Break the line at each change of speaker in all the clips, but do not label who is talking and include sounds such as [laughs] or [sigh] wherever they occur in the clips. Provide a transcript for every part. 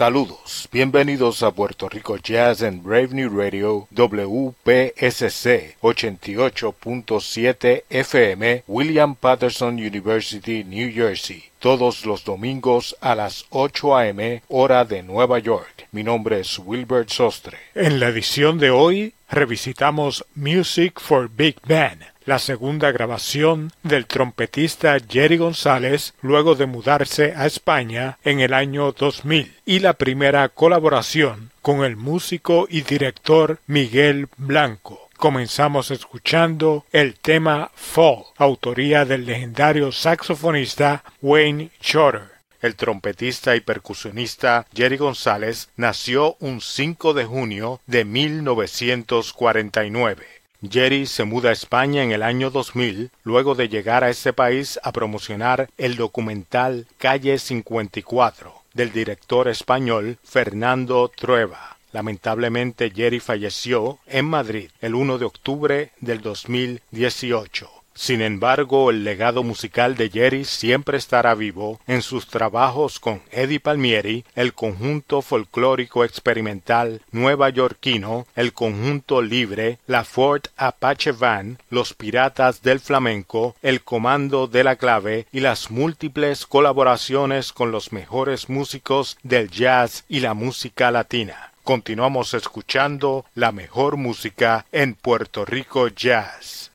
Saludos, bienvenidos a Puerto Rico Jazz en Brave New Radio WPSC 88.7 FM William Patterson University, New Jersey, todos los domingos a las 8 a.m. hora de Nueva York. Mi nombre es Wilbert Sostre.
En la edición de hoy revisitamos Music for Big Band la segunda grabación del trompetista Jerry González luego de mudarse a España en el año 2000 y la primera colaboración con el músico y director Miguel Blanco. Comenzamos escuchando el tema Fall, autoría del legendario saxofonista Wayne Shorter. El trompetista y percusionista Jerry González nació un 5 de junio de 1949 Jerry se muda a España en el año 2000, luego de llegar a ese país a promocionar el documental Calle 54 del director español Fernando Trueba. Lamentablemente Jerry falleció en Madrid el 1 de octubre del 2018. Sin embargo, el legado musical de Jerry siempre estará vivo en sus trabajos con Eddie Palmieri, el conjunto folclórico experimental nueva yorkino, el conjunto libre, la Ford Apache Van, los Piratas del Flamenco, el Comando de la Clave y las múltiples colaboraciones con los mejores músicos del jazz y la música latina. Continuamos escuchando la mejor música en Puerto Rico Jazz.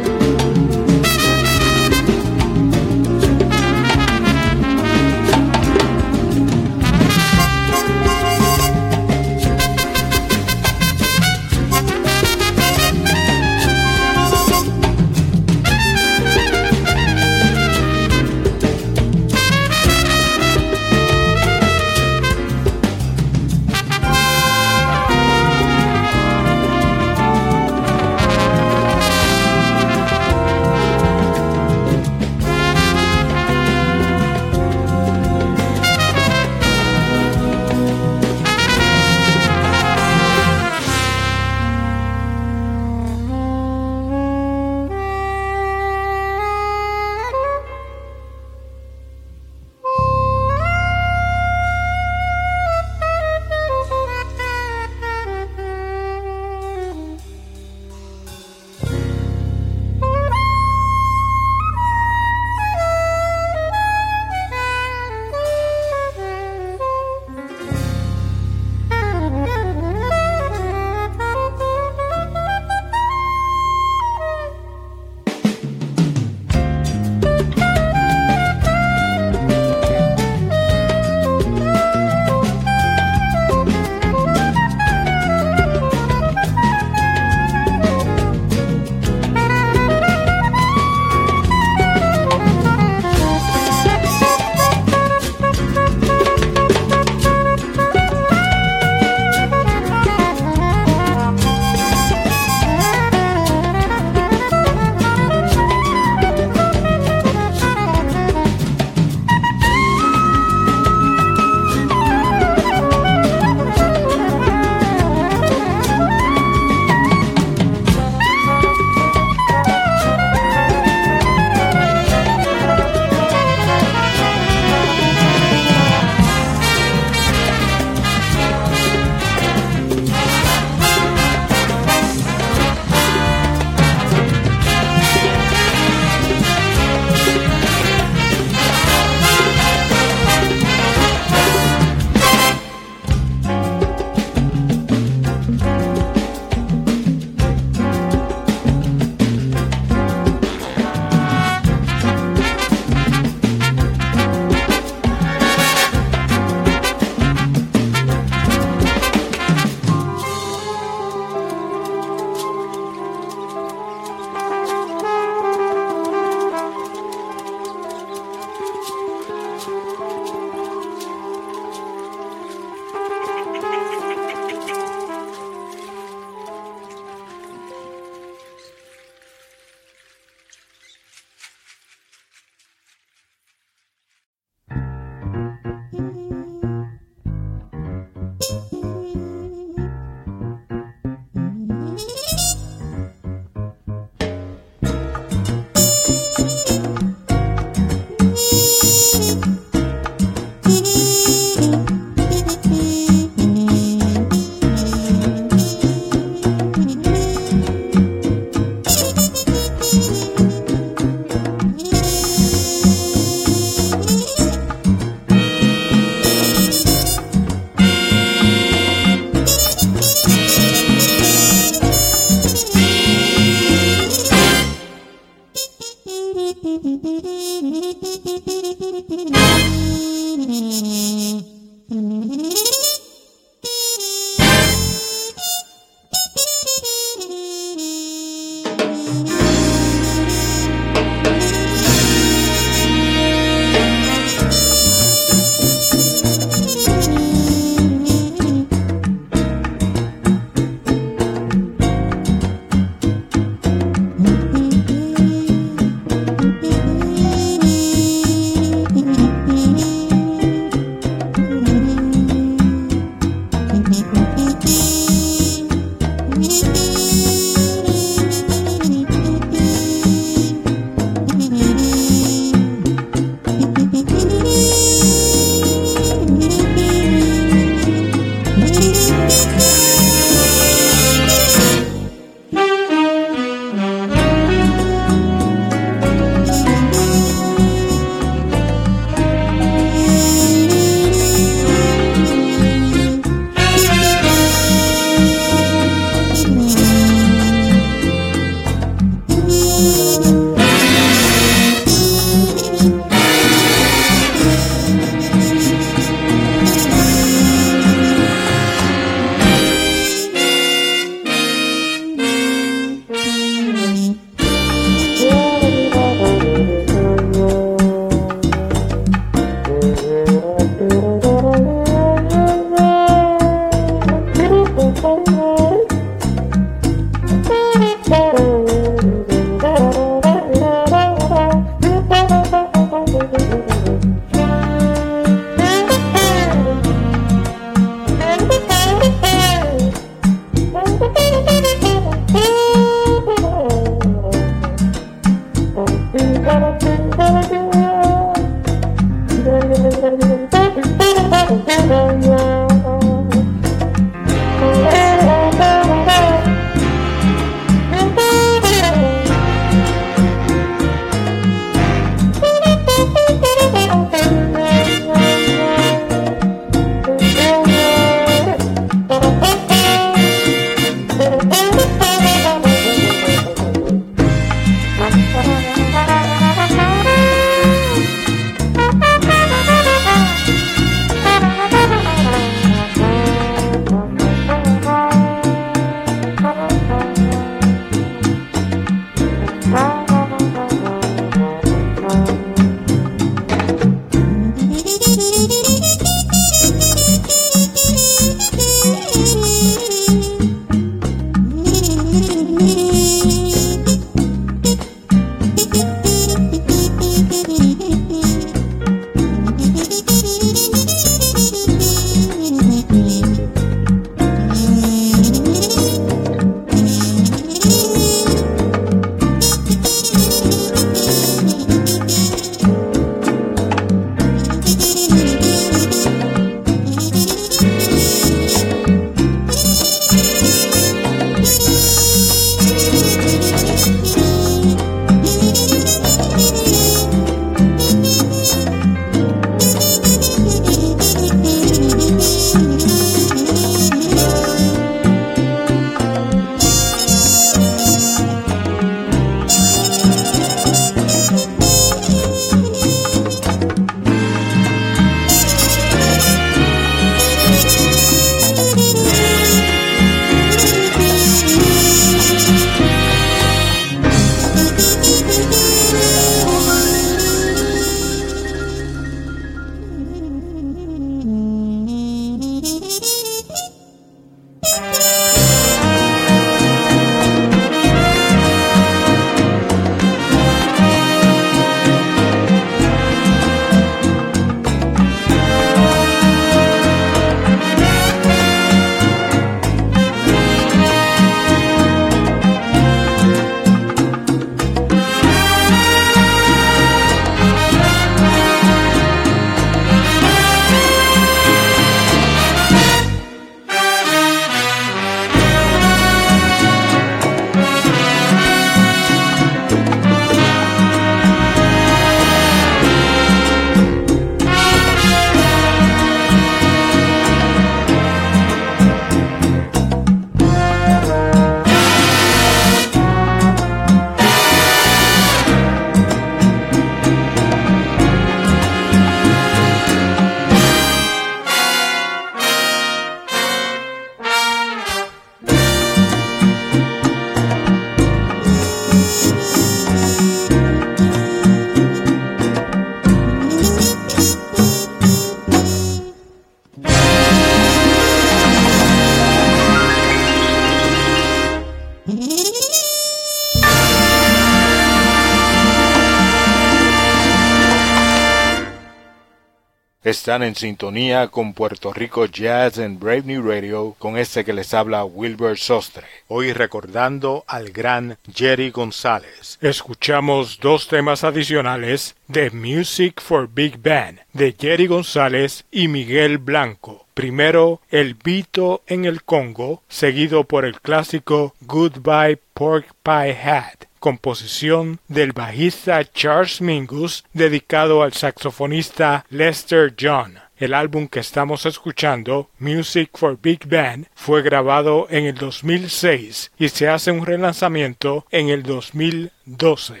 Están en sintonía con Puerto Rico Jazz en Brave New Radio con este que les habla Wilbur Sostre.
Hoy recordando al gran Jerry González. Escuchamos dos temas adicionales de Music for Big Band de Jerry González y Miguel Blanco. Primero el Vito en el Congo, seguido por el clásico Goodbye Pork Pie Hat composición del bajista Charles Mingus dedicado al saxofonista Lester John. El álbum que estamos escuchando, Music for Big Band, fue grabado en el 2006 y se hace un relanzamiento en el 2012.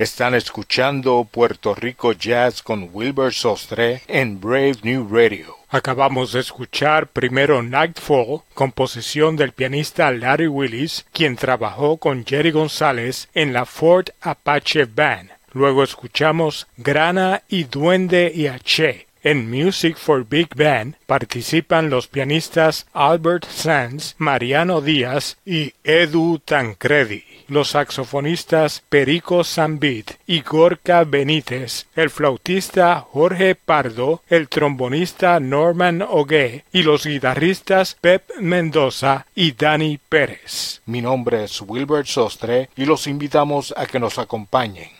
Están escuchando Puerto Rico Jazz con Wilbur Sostre en Brave New Radio.
Acabamos de escuchar primero Nightfall, composición del pianista Larry Willis, quien trabajó con Jerry González en la Ford Apache Band. Luego escuchamos Grana y Duende y H. En Music for Big Band participan los pianistas Albert Sands, Mariano Díaz y Edu Tancredi, los saxofonistas Perico Zambit y Gorka Benítez, el flautista Jorge Pardo, el trombonista Norman Ogue y los guitarristas Pep Mendoza y Dani Pérez.
Mi nombre es Wilbert Sostre y los invitamos a que nos acompañen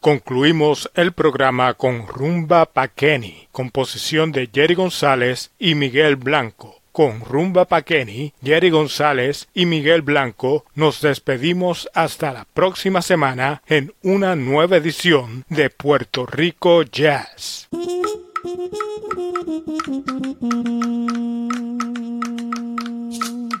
Concluimos el programa con Rumba Paqueni, composición de Jerry González y Miguel Blanco. Con Rumba Paqueni, Jerry González y Miguel Blanco nos despedimos hasta la próxima semana en una nueva edición de Puerto Rico Jazz. [laughs]